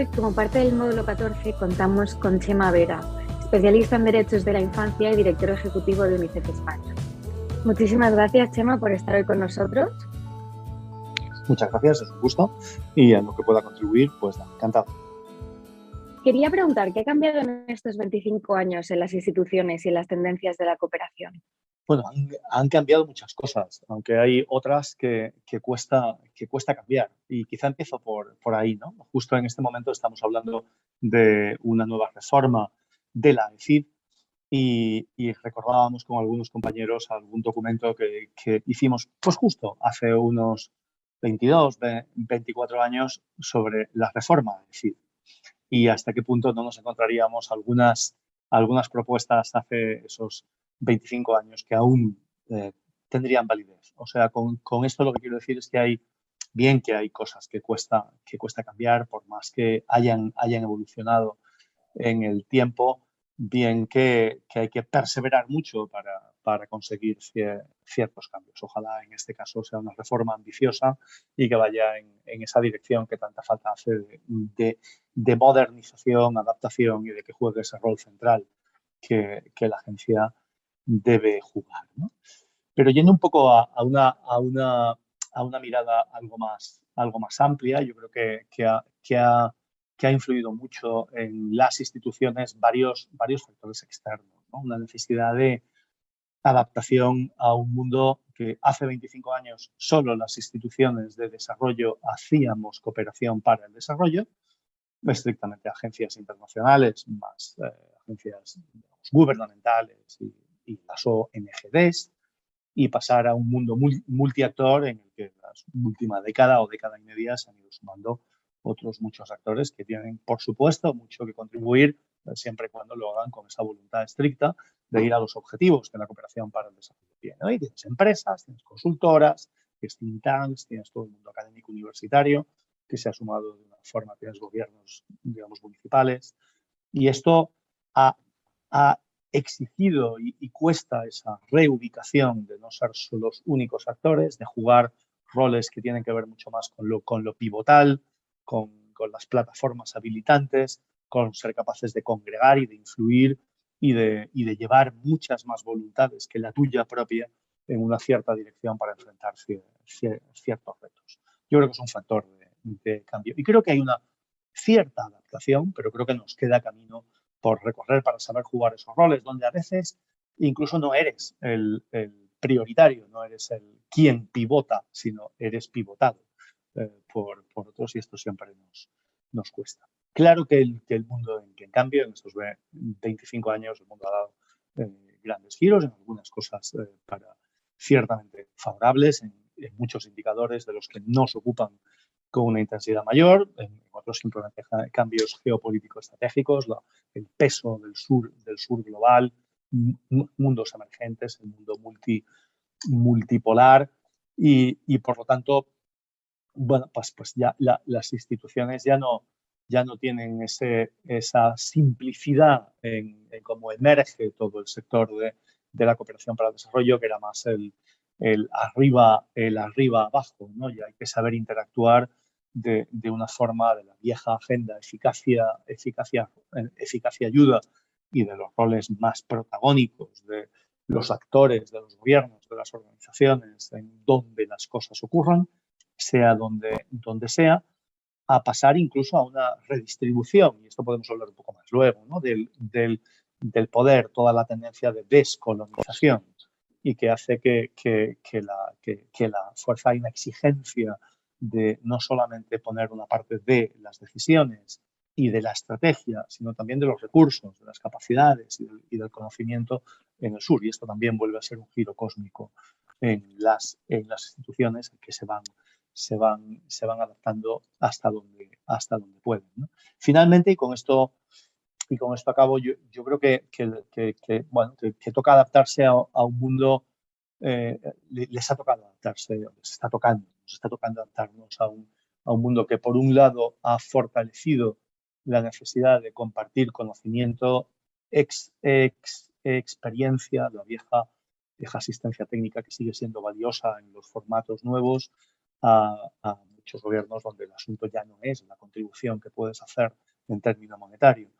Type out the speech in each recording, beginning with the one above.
Hoy, como parte del módulo 14, contamos con Chema Vera, especialista en derechos de la infancia y director ejecutivo de UNICEF España. Muchísimas gracias, Chema, por estar hoy con nosotros. Muchas gracias, es un gusto y en lo que pueda contribuir, pues encantado. Quería preguntar, ¿qué ha cambiado en estos 25 años en las instituciones y en las tendencias de la cooperación? Bueno, han, cambiado muchas cosas, aunque hay otras que, cuesta, que cuesta cambiar. Y quizá empiezo por, por ahí, ¿no? Justo en este momento estamos hablando de una nueva reforma de la EFID y, recordábamos con algunos compañeros algún documento que, hicimos, pues justo hace unos 22, 24 años sobre la reforma de EFID y hasta qué punto no nos encontraríamos algunas, algunas propuestas hace esos 25 años que aún eh, tendrían validez. O sea, con, con, esto lo que quiero decir es que hay, bien que hay cosas que cuesta, que cuesta cambiar, por más que hayan, hayan evolucionado en el tiempo, bien que, hay que perseverar mucho para, para conseguir ciertos cambios. Ojalá en este caso sea una reforma ambiciosa y que vaya en, en esa dirección que tanta falta hace de, de, modernización, adaptación y de que juegue ese rol central que, que la agencia debe jugar. Pero yendo un poco a, una, a, una, a, una, mirada algo más, algo más amplia, yo creo que, que, ha, que, ha, que ha influido mucho en las instituciones varios, varios factores externos. Una necesidad de adaptación a un mundo que hace 25 años solo las instituciones de desarrollo hacíamos cooperación para el desarrollo, estrictamente agencias internacionales, más eh, agencias gubernamentales y y las ONGDs y pasar a un mundo multiactor en el que en la última década o década y media se han ido sumando otros muchos actores que tienen, por supuesto, mucho que contribuir, eh, siempre y cuando lo hagan con esa voluntad estricta de ir a los objetivos que la cooperación para el desarrollo tiene. tienes empresas, tienes consultoras, tienes think tanks, tienes todo el mundo académico universitario que se ha sumado de una forma, tienes gobiernos, digamos, municipales. Y esto ha, ha exigido y, cuesta esa reubicación de no ser los únicos actores, de jugar roles que tienen que ver mucho más con lo, con lo pivotal, con, con, las plataformas habilitantes, con ser capaces de congregar y de influir y de, y de llevar muchas más voluntades que la tuya propia en una cierta dirección para enfrentar ciertos retos. Yo creo que es un factor de, de cambio. Y creo que hay una cierta adaptación, pero creo que nos queda camino por recorrer para saber jugar esos roles, donde a veces incluso no eres el, prioritario, no eres el quien pivota, sino eres pivotado eh, por, otros y esto siempre nos, nos cuesta. Claro que el, mundo, en, cambio, en estos 25 años, el mundo ha dado eh, grandes giros en algunas cosas eh, para ciertamente favorables, en, en, muchos indicadores de los que no se ocupan con una intensidad mayor, en otros simplemente cambios geopolíticos estratégicos, el peso del sur, del sur global, mundos emergentes, el mundo multi, multipolar y, y, por lo tanto, bueno, pues, pues ya las instituciones ya no, ya no tienen ese, esa simplicidad en, cómo emerge todo el sector de, de, la cooperación para el desarrollo, que era más el, el arriba, el arriba abajo, ¿no? Y hay que saber interactuar de, una forma de la vieja agenda eficacia, eficacia, eficacia ayuda y de los roles más protagónicos de los actores, de los gobiernos, de las organizaciones, en donde las cosas ocurran, sea donde, donde sea, a pasar incluso a una redistribución, y esto podemos hablar un poco más luego, ¿no? del, del, del poder, toda la tendencia de descolonización y que hace que, que, que la, que, la fuerza y una exigencia de no solamente poner una parte de las decisiones y de la estrategia, sino también de los recursos, de las capacidades y del, conocimiento en el sur. Y esto también vuelve a ser un giro cósmico en las, en las instituciones que se van, se van, se van adaptando hasta donde, hasta donde pueden. Finalmente, y con esto, y con esto acabo, yo, yo creo que, que, bueno, que, toca adaptarse a, un mundo, eh, les ha tocado adaptarse, les está tocando está tocando adaptarnos a un, a un mundo que por un lado ha fortalecido la necesidad de compartir conocimiento, ex, ex, experiencia, la vieja, vieja asistencia técnica que sigue siendo valiosa en los formatos nuevos, ha, muchos gobiernos donde el asunto ya no es la contribución que puedes hacer en términos monetarios.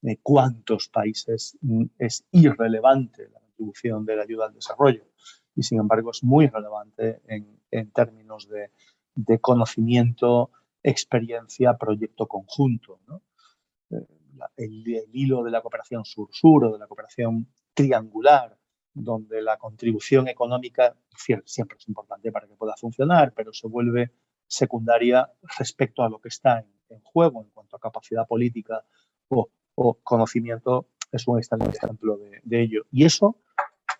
De cuántos países mm, es irrelevante la contribución de la ayuda al desarrollo y sin embargo es muy relevante en, en términos de, de, conocimiento, experiencia, proyecto conjunto. ¿no? Eh, el, el, hilo de la cooperación sur-sur o de la cooperación triangular, donde la contribución económica siempre es importante para que pueda funcionar, pero se vuelve secundaria respecto a lo que está en, en juego en cuanto a capacidad política o, o conocimiento, es un ejemplo de, de ello. Y eso,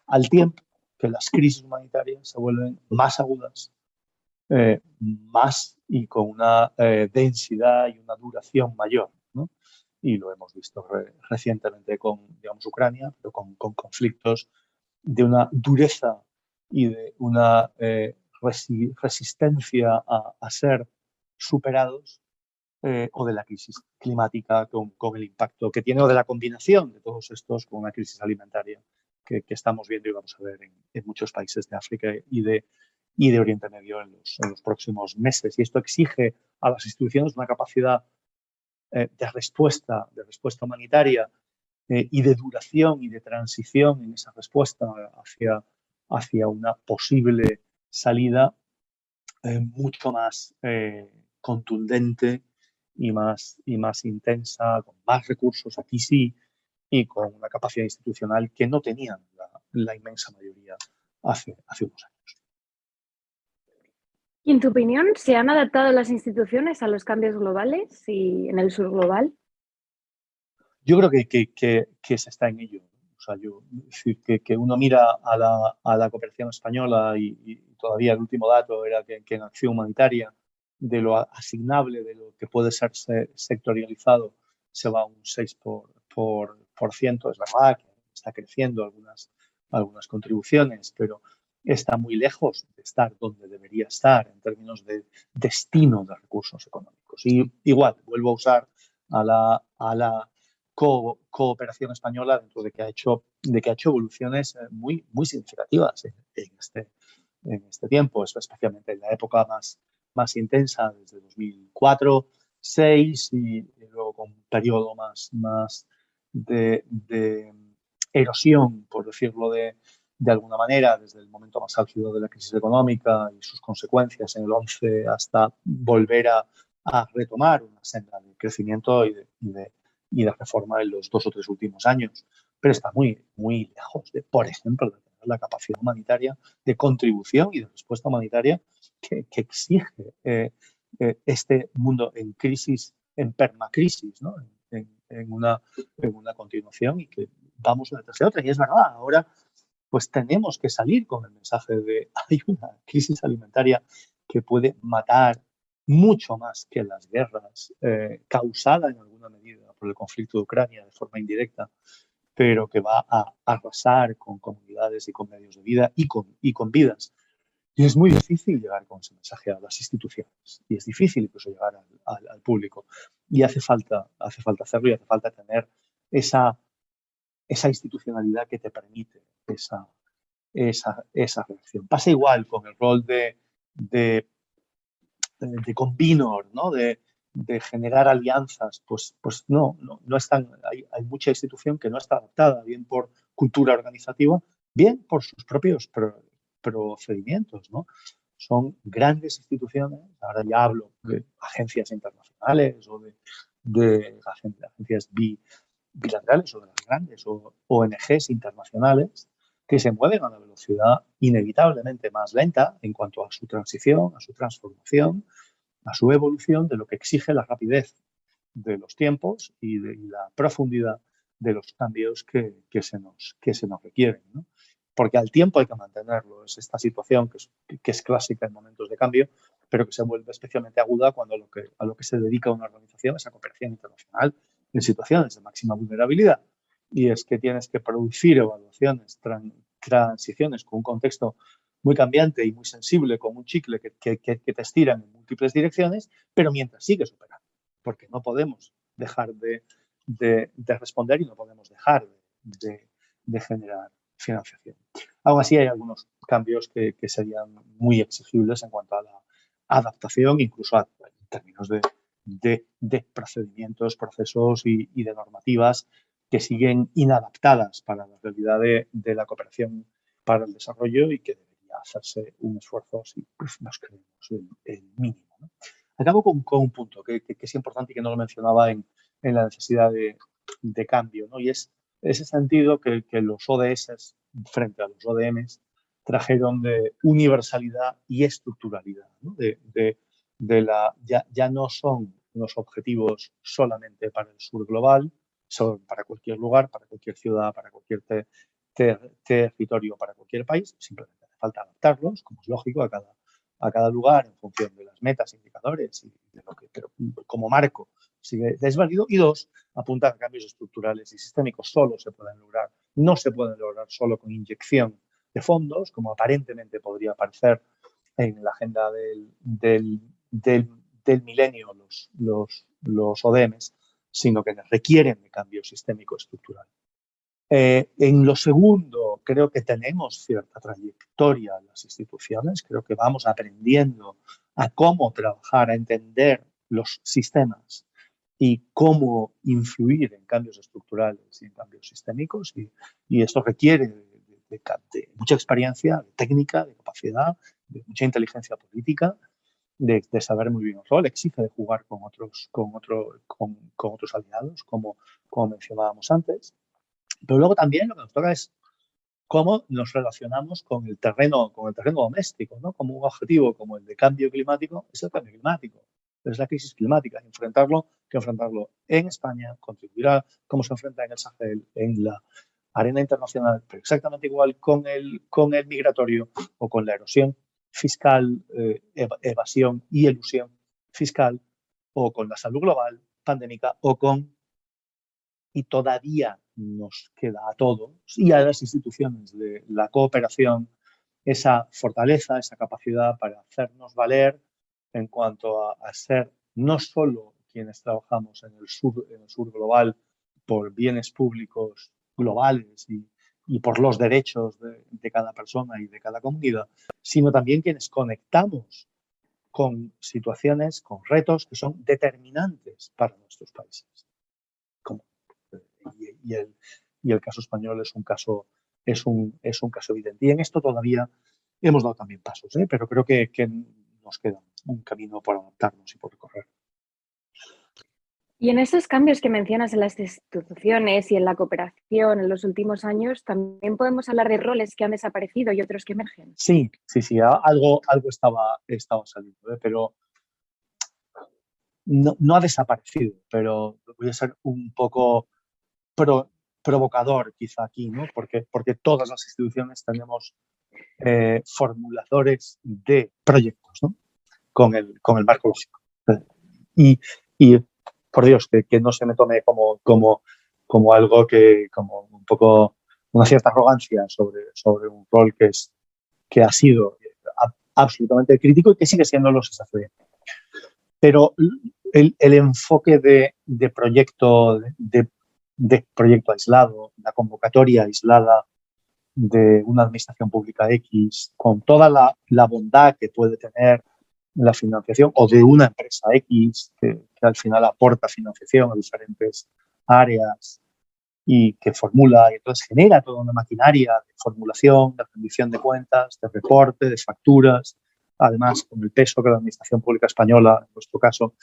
al tiempo que las crisis humanitarias se vuelven más agudas, eh, más y con una eh, densidad y una duración mayor. ¿no? Y lo hemos visto re recientemente con, digamos, Ucrania, pero con, con, conflictos de una dureza y de una eh, resi resistencia a, ser superados o de la crisis climática con, con, el impacto que tiene o de la combinación de todos estos con una crisis alimentaria que, estamos viendo y vamos a ver en, muchos países de África y de, y de Oriente Medio en los, próximos meses. Y esto exige a las instituciones una capacidad eh, de respuesta, de respuesta humanitaria eh, y de duración y de transición en esa respuesta hacia, hacia una posible salida eh, mucho más contundente y más, y más intensa, con más recursos, aquí sí, y con una capacidad institucional que no tenían la, la inmensa mayoría hace, hace unos años. Y en tu opinión, ¿se han adaptado las instituciones a los cambios globales y en el sur global? Yo creo que, que, que, que se está en ello. O sea, yo, decir, que, uno mira a la, a la cooperación española y, y, todavía el último dato era que, en acción humanitaria, de lo asignable, de lo que puede ser sectorializado, se va un 6%. Por, por. Es verdad que está creciendo algunas, algunas contribuciones, pero está muy lejos de estar donde debería estar en términos de destino de recursos económicos. Y igual, vuelvo a usar a la, a la co cooperación española dentro de que ha hecho, de que ha hecho evoluciones eh, muy, muy significativas en, en, este, en este tiempo, especialmente en la época más, más intensa, desde 2004, 2006 y, y luego con un periodo más, más de, de erosión, por decirlo de, de alguna manera, desde el momento más álgido de la crisis económica y sus consecuencias en el 11 hasta volver a, retomar una senda de crecimiento y de, y, de, reforma en los dos o tres últimos años. Pero está muy, muy lejos de, por ejemplo, de tener la capacidad humanitaria de contribución y de respuesta humanitaria que, exige eh, eh, este mundo en crisis, en permacrisis, ¿no? En, una, en una continuación y que vamos una tras otra. Y es verdad, ahora pues tenemos que salir con el mensaje de hay una crisis alimentaria que puede matar mucho más que las guerras, eh, causada en alguna medida por el conflicto de Ucrania de forma indirecta, pero que va a arrasar con comunidades y con medios de vida y con, y con vidas. Y es muy difícil llegar con ese mensaje a las instituciones y es difícil incluso llegar al, público. Y hace falta, hace falta hacerlo y hace falta tener esa esa institucionalidad que te permite esa, esa, esa reacción. Pasa igual con el rol de, de, de convenor, ¿no? de, de generar alianzas, pues, pues no, no, no están, hay, hay, mucha institución que no está adaptada, bien por cultura organizativa, bien por sus propios pro, procedimientos, ¿no? Son grandes instituciones, ahora ya hablo de agencias internacionales o de, de agencias bi, bilaterales o de las grandes o ONGs internacionales que se mueven a una velocidad inevitablemente más lenta en cuanto a su transición, a su transformación, a su evolución, de lo que exige la rapidez de los tiempos y, de, y la profundidad de los cambios que, que, se, nos, que se nos requieren. ¿no? Porque al tiempo hay que mantenerlo. Es esta situación que es, clásica en momentos de cambio, pero que se vuelve especialmente aguda cuando a lo que se dedica una organización es a cooperación internacional en situaciones de máxima vulnerabilidad. Y es que tienes que producir evaluaciones, tran transiciones con un contexto muy cambiante y muy sensible, con un chicle que, te estiran en múltiples direcciones, pero mientras sigues operando, porque no podemos dejar de, de, de responder y no podemos dejar de, de, generar financiación. Aún así, hay algunos cambios que, serían muy exigibles en cuanto a la, adaptación, incluso en términos de, de, procedimientos, procesos y, de normativas que siguen inadaptadas para la realidad de, la cooperación para el desarrollo y que debería hacerse un esfuerzo, si pues, nos creemos, el, mínimo. Acabo con, un punto que, es importante y que no lo mencionaba en, la necesidad de, cambio, ¿no? y es ese sentido que, los ODS frente a los ODMs trajeron de universalidad y estructuralidad, de, de la, ya, ya, no son unos objetivos solamente para el sur global, son para cualquier lugar, para cualquier ciudad, para cualquier territorio, para cualquier país, simplemente hace falta adaptarlos, como es lógico, a cada, a cada lugar en función de las metas, indicadores y de lo que, pero como marco sigue es válido. Y dos, apuntar a cambios estructurales y sistémicos solo se pueden lograr, no se pueden lograr solo con inyección de fondos, como aparentemente podría parecer en la agenda del, del del, milenio los, los, los ODMs, sino que requieren de cambio sistémico estructural. Eh, en lo segundo, creo que tenemos cierta trayectoria en las instituciones, creo que vamos aprendiendo a cómo trabajar, a entender los sistemas y cómo influir en cambios estructurales y en cambios sistémicos. Y, y esto requiere de, de, mucha experiencia, de técnica, de capacidad, de mucha inteligencia política de, saber muy bien el rol, exige de jugar con otros, con, otro, con, otros aliados, como, como mencionábamos antes. Pero luego también lo que nos toca es cómo nos relacionamos con el terreno, con el terreno doméstico, ¿no? Como un objetivo como el de cambio climático es el cambio climático, es la crisis climática. Enfrentarlo, que enfrentarlo en España, contribuirá como se enfrenta en el Sahel, en la arena internacional, pero exactamente igual con el, con el migratorio o con la erosión fiscal, eh, evasión y elusión fiscal, o con la salud global pandémica, o con, y todavía nos queda a todos y a las instituciones de la cooperación esa fortaleza, esa capacidad para hacernos valer en cuanto a, ser no solo quienes trabajamos en el sur, en el sur global por bienes públicos globales y y por los derechos de, cada persona y de cada comunidad, sino también quienes conectamos con situaciones, con retos que son determinantes para nuestros países. Y, el, y, el, caso español es un caso, es un, es un caso evidente. Y en esto todavía hemos dado también pasos, ¿eh? pero creo que, que nos queda un camino por adaptarnos y por recorrer. Y en esos cambios que mencionas en las instituciones y en la cooperación en los últimos años, también podemos hablar de roles que han desaparecido y otros que emergen. Sí, sí, sí, algo, algo estaba, estaba saliendo, ¿eh? pero no, ha desaparecido, pero voy a ser un poco provocador quizá aquí, ¿no? Porque, porque todas las instituciones tenemos eh, formuladores de proyectos, ¿no? Con el, con el marco lógico. Y, y por Dios, que, no se me tome como, como, como algo que, como un poco, una cierta arrogancia sobre, sobre un rol que, es, que ha sido absolutamente crítico y que sigue siendo los desafíos. Pero el, el enfoque de, de proyecto, de, de, proyecto aislado, la convocatoria aislada de una administración pública X, con toda la, bondad que puede tener la financiación o de una empresa X que, al final aporta financiación a diferentes áreas y que formula y entonces genera toda una maquinaria de formulación, de rendición de cuentas, de reporte, de facturas, además con el peso que la Administración Pública Española, en nuestro caso,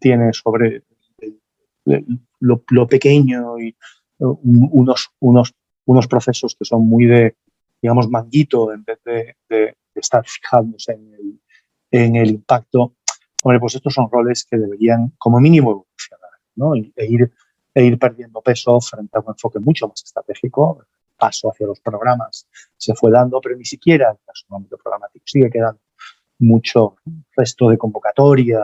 tiene sobre lo, pequeño y unos, unos, unos procesos que son muy de, digamos, manguito en vez de, de estar fijándose en el, en el impacto, hombre, pues estos son roles que deberían como mínimo evolucionar ¿no? e, ir, e ir perdiendo peso frente a un enfoque mucho más estratégico. Paso hacia los programas se fue dando, pero ni siquiera en el ámbito programático sigue quedando mucho resto de convocatoria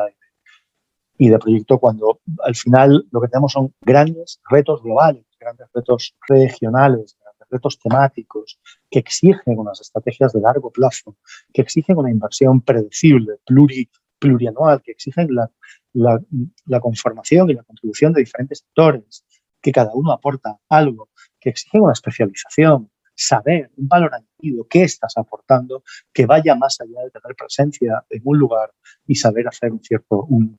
de proyecto cuando al final lo que tenemos son grandes retos globales, grandes retos regionales, retos temáticos que exigen unas estrategias de largo plazo, que exigen una inversión predecible, plurianual, que exigen la, la, conformación y la contribución de diferentes sectores, que cada uno aporta algo, que exigen una especialización, saber un valor añadido, qué estás aportando, que vaya más allá de tener presencia en un lugar y saber hacer un cierto, un,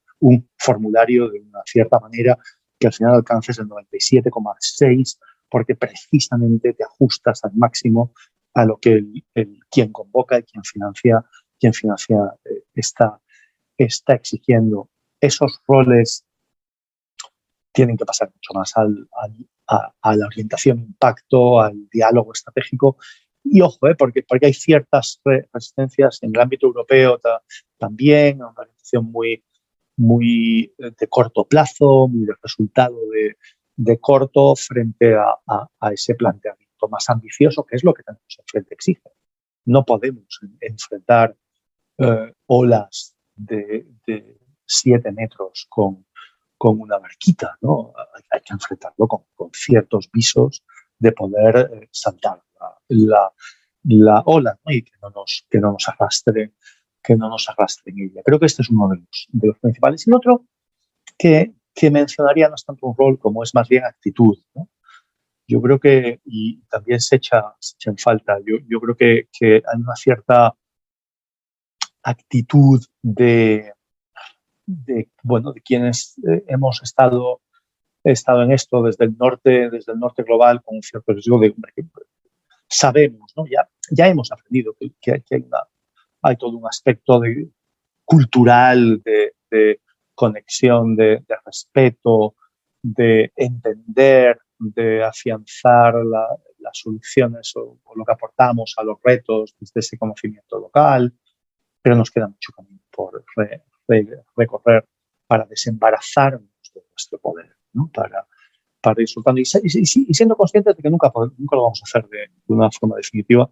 formulario de una cierta manera que al final alcances el 97,6 porque precisamente te ajustas al máximo a lo que el, quien convoca y quien financia, quien financia eh, está, está exigiendo. Esos roles tienen que pasar mucho más al, a, la orientación impacto, al diálogo estratégico. Y ojo, eh, porque, porque hay ciertas resistencias en el ámbito europeo también, una orientación muy, muy eh, de corto plazo, muy de resultado de, de corto frente a, a, ese planteamiento más ambicioso, que es lo que tenemos enfrente exige. No podemos enfrentar eh, olas de, siete metros con, con una barquita, ¿no? Hay, que enfrentarlo con, ciertos visos de poder eh, saltar la, la, ola y que no nos, que no nos arrastre que no nos arrastre en ella. Creo que este es uno de los, principales. Y otro que, mencionaría no es tanto un rol como es más bien actitud. Yo creo que, y también se echa, se en falta, yo, creo que, hay una cierta actitud de, de bueno, de quienes eh, hemos estado, estado en esto desde el norte, desde el norte global, con cierto riesgo de, sabemos, ¿no? ya, ya hemos aprendido que, que hay, una, hay todo un aspecto de, cultural de, de conexión, de, respeto, de entender, de afianzar las soluciones o, lo que aportamos a los retos desde ese conocimiento local, pero nos queda mucho camino por recorrer para desembarazarnos de nuestro poder, ¿no? para, para ir soltando y, siendo conscientes de que nunca, nunca lo vamos a hacer de, una forma definitiva,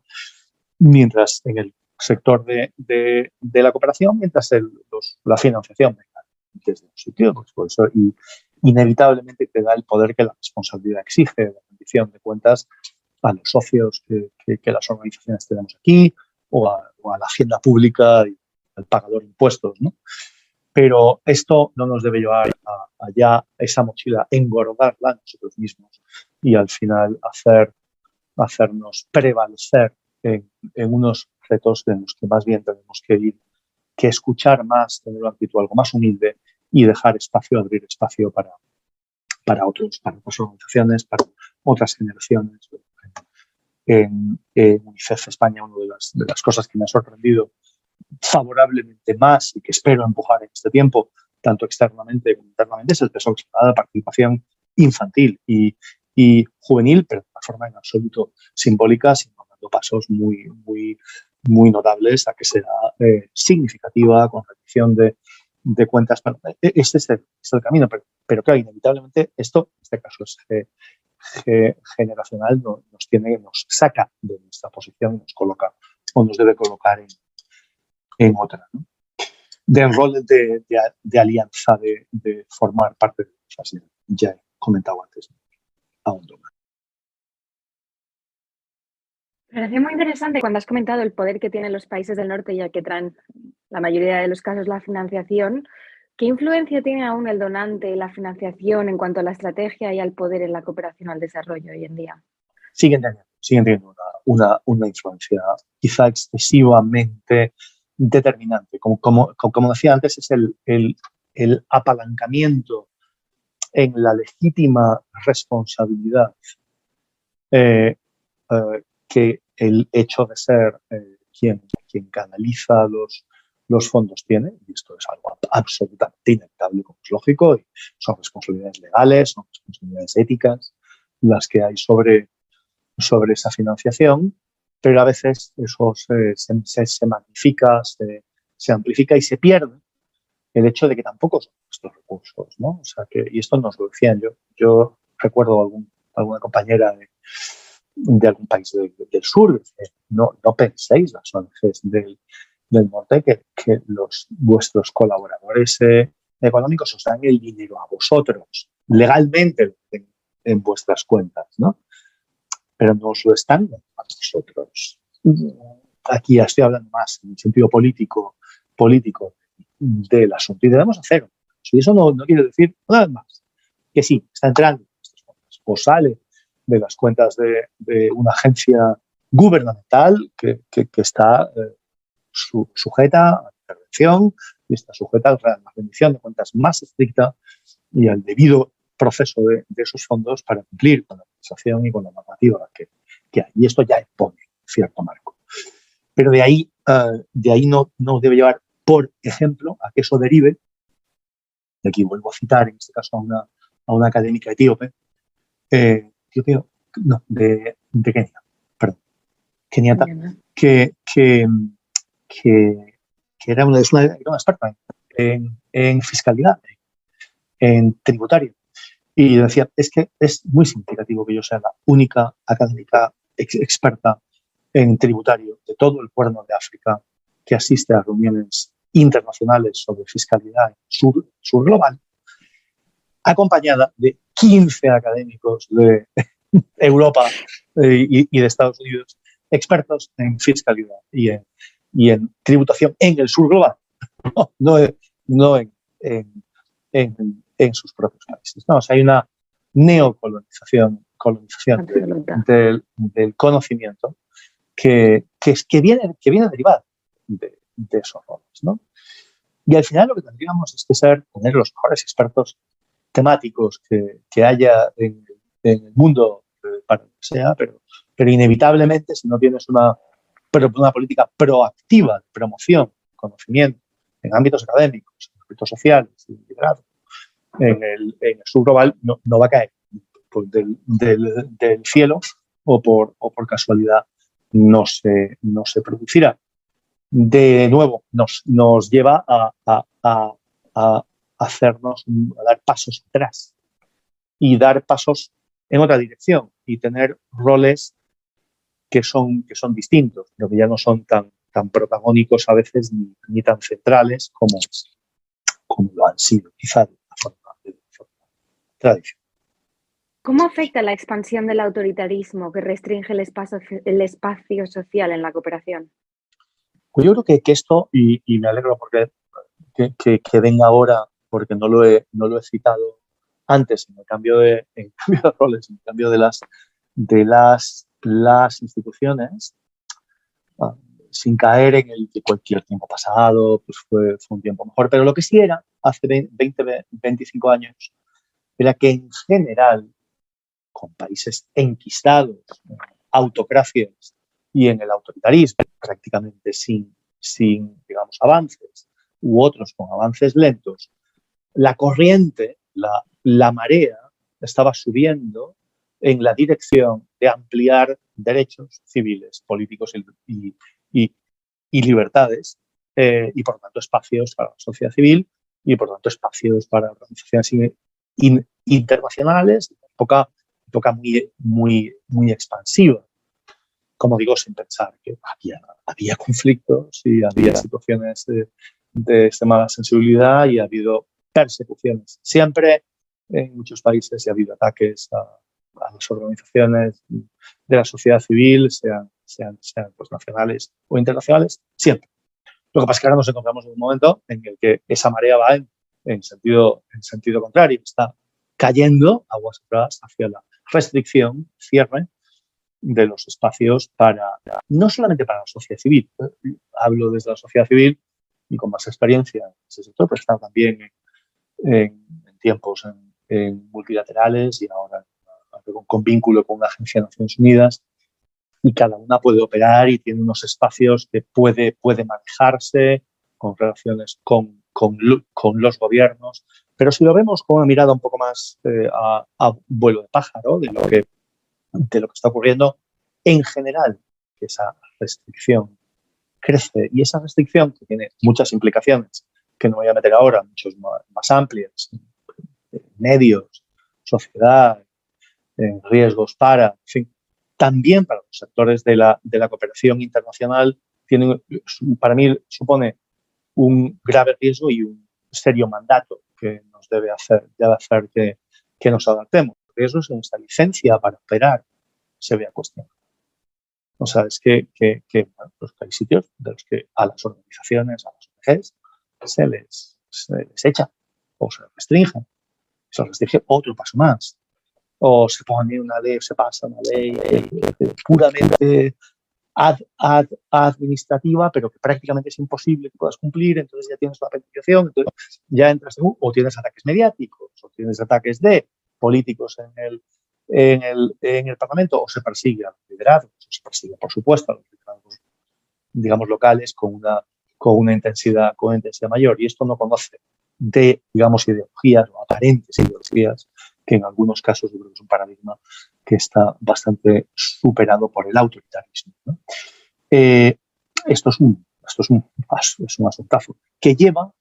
mientras en el sector de, de, la cooperación, mientras el, la financiación desde un sitio, pues por eso y inevitablemente te da el poder que la responsabilidad exige, la rendición de cuentas a los socios que, que, las organizaciones tenemos aquí o a, la hacienda pública y al pagador de impuestos, ¿no? Pero esto no nos debe llevar a, allá esa mochila, engordarla nosotros mismos y al final hacer, hacernos prevalecer en, en unos retos en los que más bien tenemos que ir que escuchar más, tener una actitud algo más humilde y dejar espacio, abrir espacio para, para otros, para otras organizaciones, para otras generaciones. En, UNICEF España, una de las, de las cosas que me ha sorprendido favorablemente más y que espero empujar en este tiempo, tanto externamente como internamente, es el peso de participación infantil y, y, juvenil, pero de una forma en absoluto simbólica, sino dando pasos muy, muy muy notables a que será eh, significativa con rendición de, de cuentas. E, este es el, es el camino, pero, pero, claro, inevitablemente esto, en este caso es generacional, nos, tiene, nos saca de nuestra posición y nos coloca o nos debe colocar en, en otra. ¿no? De rol de, de, alianza, de, de, formar parte de cosas, ya he comentado antes, aún más. Me parece muy interesante cuando has comentado el poder que tienen los países del norte, ya que traen la mayoría de los casos la financiación. ¿Qué influencia tiene aún el donante y la financiación en cuanto a la estrategia y al poder en la cooperación al desarrollo hoy en día? Siguen teniendo, una, una, influencia quizá excesivamente determinante. Como, como, como decía antes, es el, el, apalancamiento en la legítima responsabilidad eh, eh, que el hecho de ser eh, quien, quien canaliza los, los fondos tiene, y esto es algo absolutamente inevitable, como es lógico, y son responsabilidades legales, son responsabilidades éticas las que hay sobre, sobre esa financiación, pero a veces eso se, magnifica, se, amplifica y se pierde el hecho de que tampoco son nuestros recursos, ¿no? O sea que, y esto nos lo decían yo, yo recuerdo algún, alguna compañera de, algún país del sur. No, no penséis las ONGs del, norte que, que, los, vuestros colaboradores eh, económicos os dan el dinero a vosotros, legalmente en, en, vuestras cuentas, ¿no? Pero no lo están dando a vosotros. Aquí ya estoy hablando más en el sentido político, político del asunto y debemos hacerlo. Y eso no, no quiere decir nada más que sí, está entrando o sale de las cuentas de, una agencia gubernamental que, está eh, sujeta a intervención y está sujeta a la rendición de cuentas más estricta y al debido proceso de, esos fondos para cumplir con la y con la normativa que, hay. Y esto ya impone cierto marco. Pero de ahí, eh, de ahí no, no debe llevar, por ejemplo, a que eso derive, y aquí vuelvo a citar en este caso a una, a una académica etíope, eh, no, de, de Kenia, perdón, keniata, que, que, que, era una, una, una experta en, en, fiscalidad, en tributario. Y decía, es que es muy significativo que yo sea la única académica experta en tributario de todo el cuerno de África que asiste a reuniones internacionales sobre fiscalidad sur, global, acompañada de 15 académicos de Europa eh, y, de Estados Unidos, expertos en fiscalidad y en, y en tributación en el sur global, no, no, en, sus propios países. No, hay una neocolonización colonización del, del, conocimiento que, que, que, viene, que viene derivada de, de esos roles. ¿no? Y al final lo que tendríamos es que ser, tener los mejores expertos temáticos que, que haya en, en, el mundo eh, para lo que sea, pero, pero inevitablemente si no tienes una, una política proactiva de promoción, conocimiento en ámbitos académicos, en ámbitos sociales y liderazgo, en el, en el sur no, va a caer del, del, cielo o por, o por casualidad no se, no se producirá. De nuevo nos, nos lleva a, a, a, hacernos, a dar pasos atrás y dar pasos en otra dirección y tener roles que son, que son distintos, pero que ya no son tan, tan protagónicos a veces ni, ni tan centrales como, como lo han sido quizá de la forma, de forma tradicional. ¿Cómo afecta la expansión del autoritarismo que restringe el espacio, el espacio social en la cooperación? Pues yo creo que, que esto, y, y, me alegro porque que, que, que, venga ahora, porque no lo he, no lo he citado antes en el cambio de, en cambio de roles, en el cambio de las, de las, las instituciones, ah, sin caer en el que cualquier tiempo pasado pues fue, fue, un tiempo mejor. Pero lo que sí era, hace 20, 25 años, era que en general, con países enquistados, autocracias y en el autoritarismo, prácticamente sin, sin, digamos, avances, u otros con avances lentos, la corriente, la, la marea, estaba subiendo en la dirección de ampliar derechos civiles, políticos y, y, y libertades, eh, y por tanto espacios para la sociedad civil y por tanto espacios para organizaciones in, internacionales, época, época muy, muy, muy expansiva como digo, sin pensar que había, había conflictos y había situaciones de, de extrema sensibilidad y ha habido persecuciones. Siempre en muchos países y ha habido ataques a, a las organizaciones de la sociedad civil, sean, sean, sean pues, nacionales o internacionales, siempre. Lo que pasa es que ahora nos encontramos en un momento en el que esa marea va en, en, sentido, en sentido contrario, está cayendo aguas atrás hacia la restricción, cierre de los espacios para, no solamente para la sociedad civil, hablo desde la sociedad civil y con más experiencia en ese sector, pero está también en, en, en tiempos en, en, multilaterales y ahora con, con, vínculo con la Agencia de Naciones Unidas y cada una puede operar y tiene unos espacios que puede, puede manejarse con relaciones con, con, con los gobiernos, pero si lo vemos con una mirada un poco más eh, a, vuelo de pájaro de lo que de lo que está ocurriendo en general, esa restricción crece y esa restricción que tiene muchas implicaciones que no voy a meter ahora, muchos más, más amplias, medios, sociedad, riesgos para, en fin, también para los sectores de la, de la cooperación internacional, tiene, para mí supone un grave riesgo y un serio mandato que nos debe hacer, debe hacer que, que nos adaptemos riesgos en esta licencia para operar se vea cuestionada. O sea, es que, que, que bueno, pues hay sitios de los que a las organizaciones, a las ONGs, se les, se les echa o se restringe. Se restringe otro paso más. O se pone una ley, se pasa una ley puramente administrativa, pero que prácticamente es imposible que puedas cumplir, entonces ya tienes la penalización, entonces ya entras en, o tienes ataques mediáticos, o tienes ataques de políticos en el, en el, en el Parlamento, o se persigue a los liderazgos, o se persigue, por supuesto, a los liderazgos, digamos, locales con una, con una intensidad, con una intensidad mayor. Y esto no conoce de, digamos, ideologías o aparentes ideologías, que en algunos casos yo creo que es un paradigma que está bastante superado por el autoritarismo. Eh, esto es un, esto es un, es un asuntazo que lleva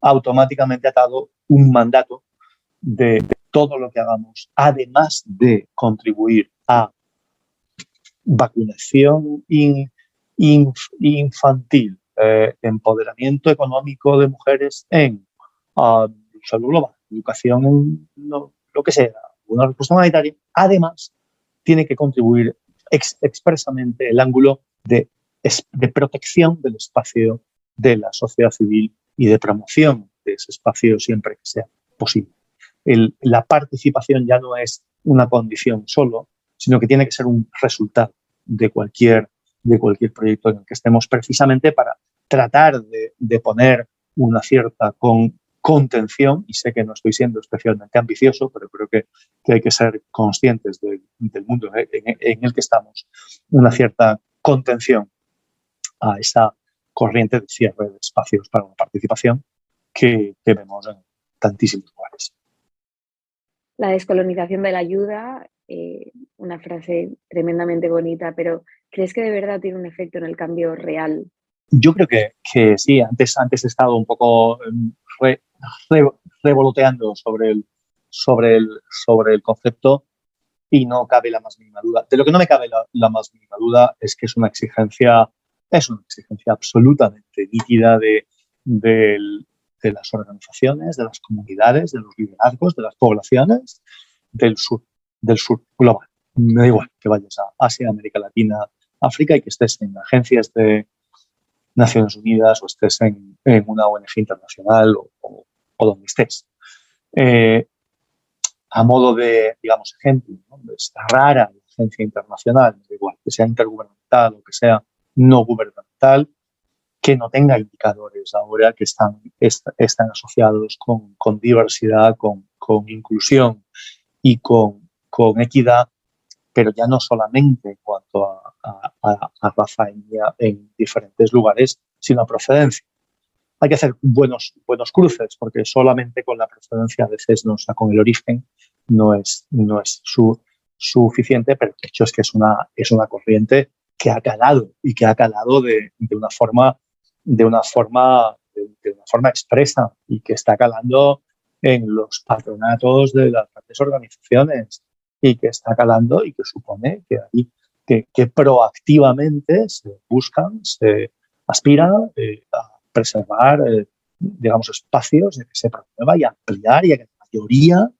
automáticamente atado un mandato de, todo lo que hagamos, además de contribuir a vacunación infantil, eh, empoderamiento económico de mujeres en uh, salud global, educación en lo que sea, una respuesta humanitaria, además tiene que contribuir expresamente el ángulo de, protección del espacio de la sociedad civil y de promoción de ese espacio siempre que sea posible. La participación ya no es una condición solo, sino que tiene que ser un resultado de cualquier, de cualquier proyecto en el que estemos precisamente para tratar de, de poner una cierta con, contención, y sé que no estoy siendo especialmente ambicioso, pero creo que, hay que ser conscientes del mundo en, el que estamos, una cierta contención a esa corriente de cierre de espacios para la participación que, vemos en tantísimos lugares. La descolonización de la ayuda, eh, una frase tremendamente bonita, pero ¿crees que de verdad tiene un efecto en el cambio real? Yo creo que, que sí, antes, antes he estado un poco revoloteando sobre el, sobre, el, sobre el concepto y no cabe la más mínima duda. De lo que no me cabe la, más mínima duda es que es una exigencia, es una exigencia absolutamente nítida de, de, las organizaciones, de las comunidades, de los liderazgos, de las poblaciones del sur, del sur global. Me da igual que vayas a Asia, América Latina, África y que estés en agencias de Naciones Unidas o estés en, una ONG internacional o, donde estés. Eh, a modo de, digamos, ejemplo, de esta rara agencia internacional, igual que sea intergubernamental o que sea no gubernamental, que no tenga indicadores ahora que están, están asociados con, diversidad, con, inclusión y con, con, equidad, pero ya no solamente en cuanto a, a, a raza en diferentes lugares, sino a procedencia hay que hacer buenos, buenos cruces, porque solamente con la procedencia a veces, no, o con el origen, no es, no es su, suficiente, pero el hecho es que es una, es una corriente que ha calado y que ha calado de, de una forma de una forma de, una forma expresa y que está calando en los patronatos de las grandes organizaciones y que está calando y que supone que, ahí, que, que proactivamente se buscan, se aspiran eh, a preservar, eh, digamos, espacios de que se promueva y ampliar y que la mayoría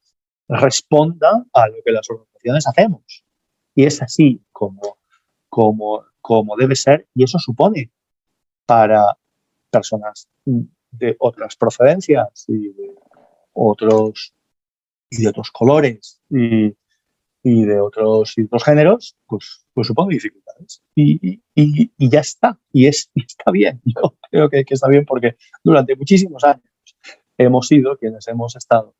responda a lo que las organizaciones hacemos. Y es así como, como, como debe ser y eso supone para personas de otras procedencias y de otros, y de otros colores y, y de otros, y otros géneros, pues, pues supone dificultades. Y, y, y, ya está. Y es, está bien. Yo creo que, que, está bien porque durante muchísimos años hemos sido quienes hemos estado,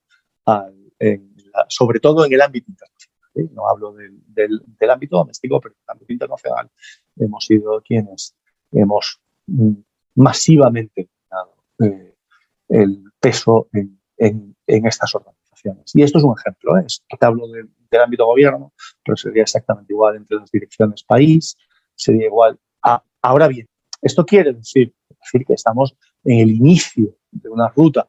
en sobre todo en el ámbito internacional. ¿eh? No hablo del, del, del, ámbito doméstico, pero en el ámbito internacional hemos sido quienes hemos mm, masivamente dado eh, el peso en, en, en estas organizaciones y esto es un ejemplo. ¿eh? te hablo del ámbito gobierno, pero sería exactamente igual entre las direcciones país, sería igual. A, ahora bien, esto quiere decir, decir que estamos en el inicio de una ruta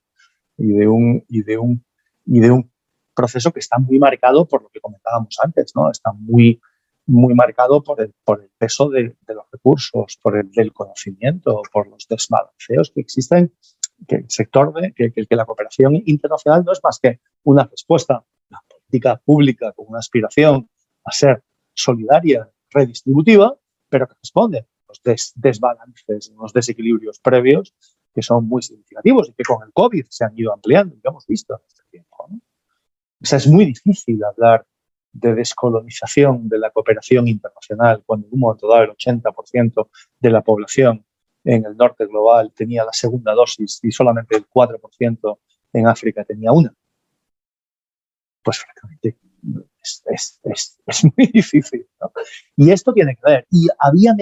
y de un, y de un, y de un proceso que está muy marcado por lo que comentábamos antes, ¿no? Está muy, muy marcado por el, por el peso de, de los recursos, por el del conocimiento, por los desbalanceos que existen que el sector de que, que, la cooperación internacional no es más que una respuesta, política pública con una aspiración a ser solidaria, redistributiva, pero que responde a los desbalances, los desequilibrios previos que son muy significativos y que con el COVID se han ido ampliando y lo hemos visto en este tiempo. ¿no? O sea, es muy difícil hablar de descolonización de la cooperación internacional, cuando en un momento dado el 80% de la población en el norte global tenía la segunda dosis y solamente el 4% en África tenía una, pues francamente es, muy difícil. Y esto tiene que ver. Y había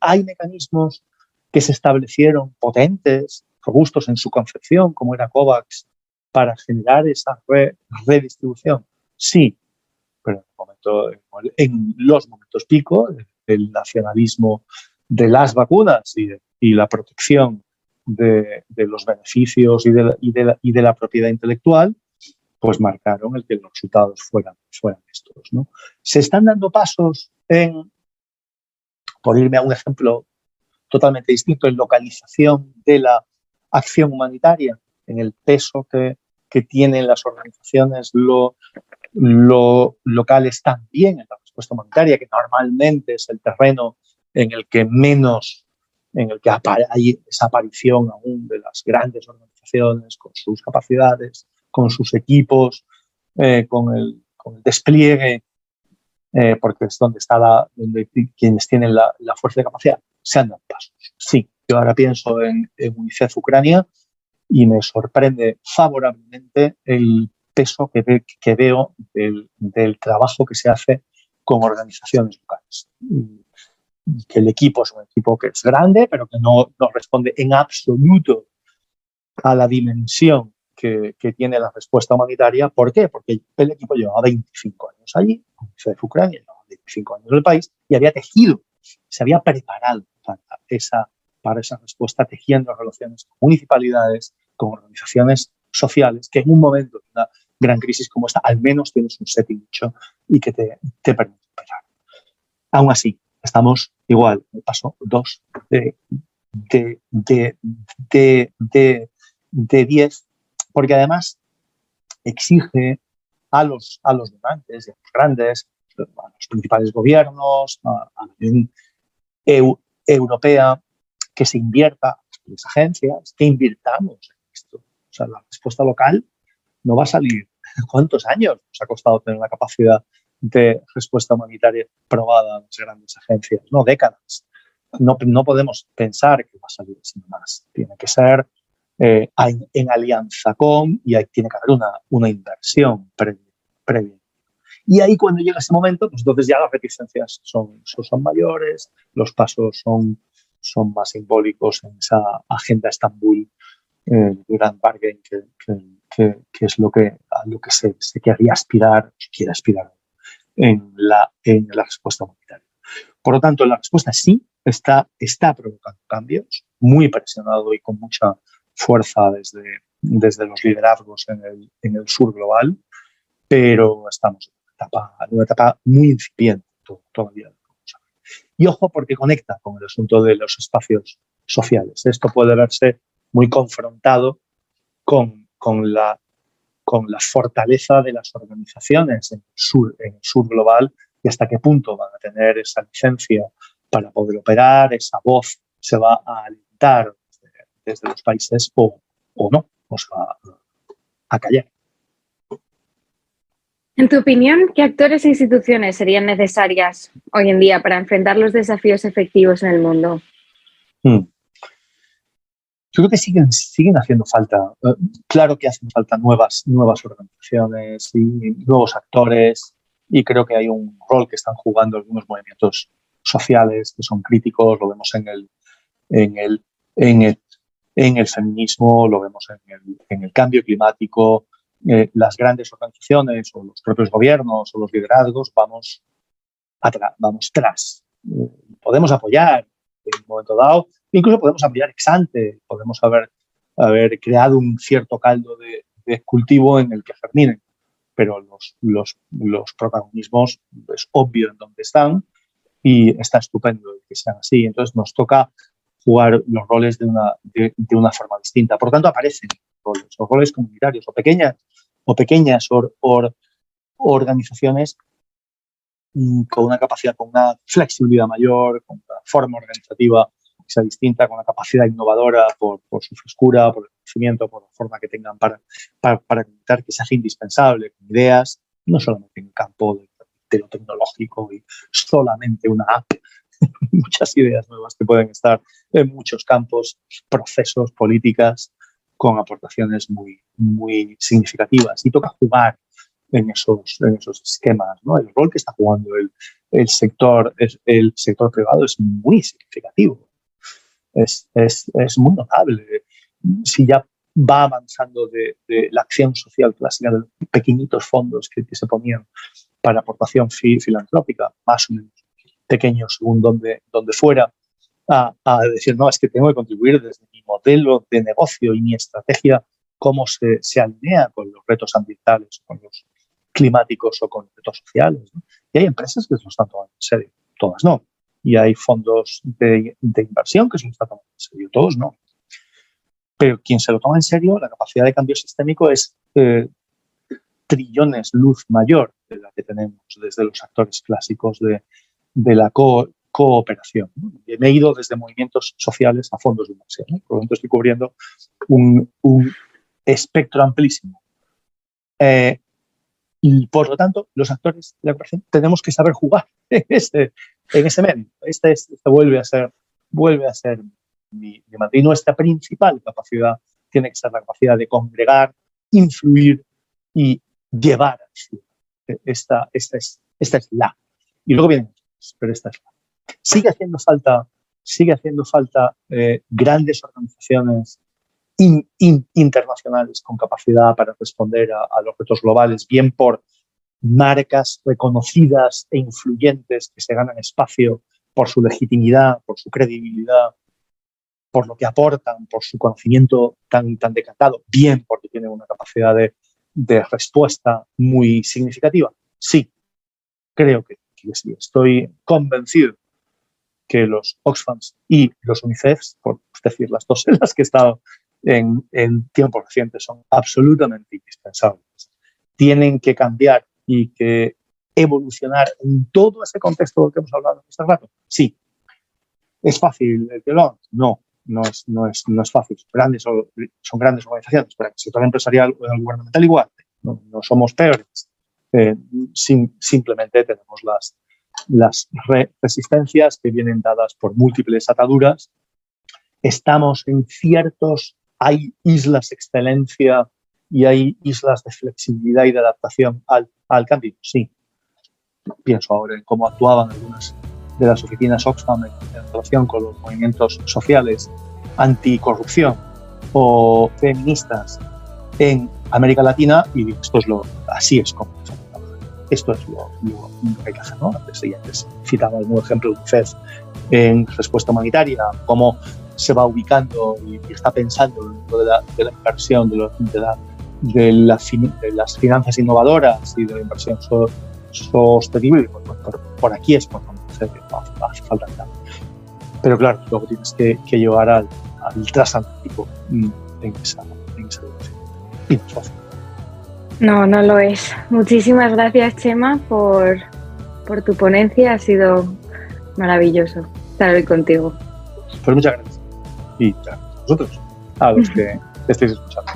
hay mecanismos que se establecieron potentes, robustos en su concepción, como era COVAX, para generar esa redistribución. Sí, pero en, los momentos pico, el nacionalismo de las vacunas y, la protección de, los beneficios y de, la, propiedad intelectual, pues marcaron el que los resultados fueran, estos. ¿no? Se están dando pasos en, por irme a un ejemplo totalmente distinto, en localización de la acción humanitaria, en el peso que, que tienen las organizaciones lo, lo, locales también en la respuesta humanitaria, que normalmente es el terreno en el que menos, en el que hay esa aparición aún de las grandes organizaciones con sus capacidades, con sus equipos, eh, con, el, despliegue, eh, porque es donde está la, donde quienes tienen la, fuerza de capacidad, se han dado pasos. Sí, yo ahora pienso en, UNICEF Ucrania y me sorprende favorablemente el peso que, que veo del, del, trabajo que se hace con organizaciones locales. que el equipo es un equipo que es grande, pero que no, no responde en absoluto a la dimensión que, tiene la respuesta humanitaria. ¿Por qué? Porque el equipo llevaba 25 años allí, de Ucrania, llevaba 25 años en el país y había tejido, se había preparado para esa, para esa respuesta, tejiendo relaciones con municipalidades, con organizaciones sociales, que en un momento de una gran crisis como esta, al menos tienes un setting hecho y que te, te permite operar. Aún así, estamos igual, el paso 2 de, de, de, de, de 10 porque además exige a los, a los donantes, a los grandes, a los principales gobiernos, a, la Unión Europea, que se invierta, a las agencias, que invirtamos en esto. O sea, la respuesta local no va a salir. ¿Cuántos años nos ha costado tener la capacidad de respuesta humanitaria probada en las grandes agencias? No, décadas. No, no podemos pensar que va a salir sin más. Tiene que ser eh, en, alianza con y ahí tiene que haber una, una inversión previa, Y ahí cuando llega ese momento, pues entonces ya las reticencias son, son, mayores, los pasos son, son más simbólicos en esa agenda Estambul, el gran bargain que, que, que, es lo que, a lo que se, se querría aspirar, se quiere aspirar en la, en la respuesta humanitaria. Por lo tanto, la respuesta sí está, está provocando cambios, muy presionado y con mucha fuerza desde, desde los liderazgos en el, en el sur global, pero estamos en una etapa, una etapa muy incipiente todavía. Y ojo porque conecta con el asunto de los espacios sociales. Esto puede verse muy confrontado con, con, la, con la fortaleza de las organizaciones en el, sur, en el sur global y hasta qué punto van a tener esa licencia para poder operar, esa voz se va a alentar desde los países o, no, o se va a callar. En tu opinión, ¿qué actores e instituciones serían necesarias hoy en día para enfrentar los desafíos efectivos en el mundo? Hmm. Yo creo que siguen, siguen haciendo falta. Eh, claro que hacen falta nuevas, nuevas organizaciones y nuevos actores y creo que hay un rol que están jugando algunos movimientos sociales que son críticos, lo vemos en el, en el, en el en el feminismo, lo vemos en el, cambio climático, eh, las grandes organizaciones o los propios gobiernos o los liderazgos vamos, vamos tras. Eh, podemos apoyar en un momento dado, incluso podemos apoyar ex ante, podemos haber, haber creado un cierto caldo de, cultivo en el que germinen, pero los, los, los protagonismos es obvio en dónde están y está estupendo que sean así. Entonces nos toca jugar los roles de una, de, una forma distinta. Por tanto, aparecen roles, o roles comunitarios o pequeñas, o pequeñas organizaciones mm, con una capacidad, con una flexibilidad mayor, con una forma organizativa que sea distinta, con una capacidad innovadora por, por su frescura, por el conocimiento, por la forma que tengan para, para, para que sea indispensable, con ideas, no solamente en el campo de de lo tecnológico y solamente una app. Muchas ideas nuevas que pueden estar en muchos campos, procesos, políticas, con aportaciones muy, muy significativas. Y toca jugar en esos, en esos esquemas. ¿no? El rol que está jugando el, el, sector, el sector privado es muy significativo. Es, es, es muy notable. Si ya va avanzando de, la acción social clásica de pequeñitos fondos que, se ponían para aportación filantrópica, más o menos pequeños según donde, donde fuera, a, decir, no, es que tengo que contribuir desde mi modelo de negocio y mi estrategia, cómo se, se alinea con los retos ambientales, con los climáticos o con los retos sociales. Y hay empresas que se lo están tomando en serio, todas no. Y hay fondos de, de inversión que se lo están tomando en serio, todos no. Pero quien se lo toma en serio, la capacidad de cambio sistémico es eh, trillones luz mayor de la que tenemos desde los actores clásicos de, la cooperación. Me he ido desde movimientos sociales a fondos de inversión. Por lo tanto, estoy cubriendo un, espectro amplísimo. Eh, y por lo tanto, los actores de la cooperación tenemos que saber jugar en ese, en ese medio. Este, este, vuelve a ser, vuelve a ser y nuestra principal capacidad tiene que ser la capacidad de congregar, influir y llevar esta, esta, es, esta es la. Y luego vienen pero esta es la. Sigue haciendo falta, sigue haciendo falta eh, grandes organizaciones internacionales con capacidad para responder a, los retos globales, bien por marcas reconocidas e influyentes que se ganan espacio por su legitimidad, por su credibilidad, por lo que aportan, por su conocimiento tan, tan decantado, bien porque tienen una capacidad de, respuesta muy significativa. Sí, creo que. Estoy convencido que los Oxfams y los UNICEF, por decir las dos en las que he estado en, en tiempos recientes, son absolutamente indispensables. Tienen que cambiar y que evolucionar en todo ese contexto del que hemos hablado este rato. Sí. ¿Es fácil el telón? No no es, no es, no es fácil. Grandes, son grandes organizaciones, pero el sector empresarial o el gubernamental igual. No, somos peores. Eh, simplemente tenemos las, resistencias que vienen dadas por múltiples ataduras. Estamos en ciertos, hay islas de excelencia y hay islas de flexibilidad y de adaptación al, cambio. Sí. Pienso ahora en cómo actuaban algunas de las oficinas Oxfam en, relación con los movimientos sociales anticorrupción o feministas en América Latina y esto es lo, así es como esto es lo, que hay que hacer. ¿no? Antes, antes citaba algún ejemplo de UNICEF en respuesta humanitaria, cómo se va ubicando y, está pensando de la, de la inversión, de, de, la, de, las finanzas innovadoras y de la inversión sostenible. Por, aquí es por donde hace falta Pero claro, luego tienes que, llevar al, al transatlántico mm, en esa dirección. Y no es fácil. No, no lo es. Muchísimas gracias, Chema, por, por tu ponencia. Ha sido maravilloso estar hoy contigo. Pues muchas gracias. Y a vosotros, a los que estéis escuchando.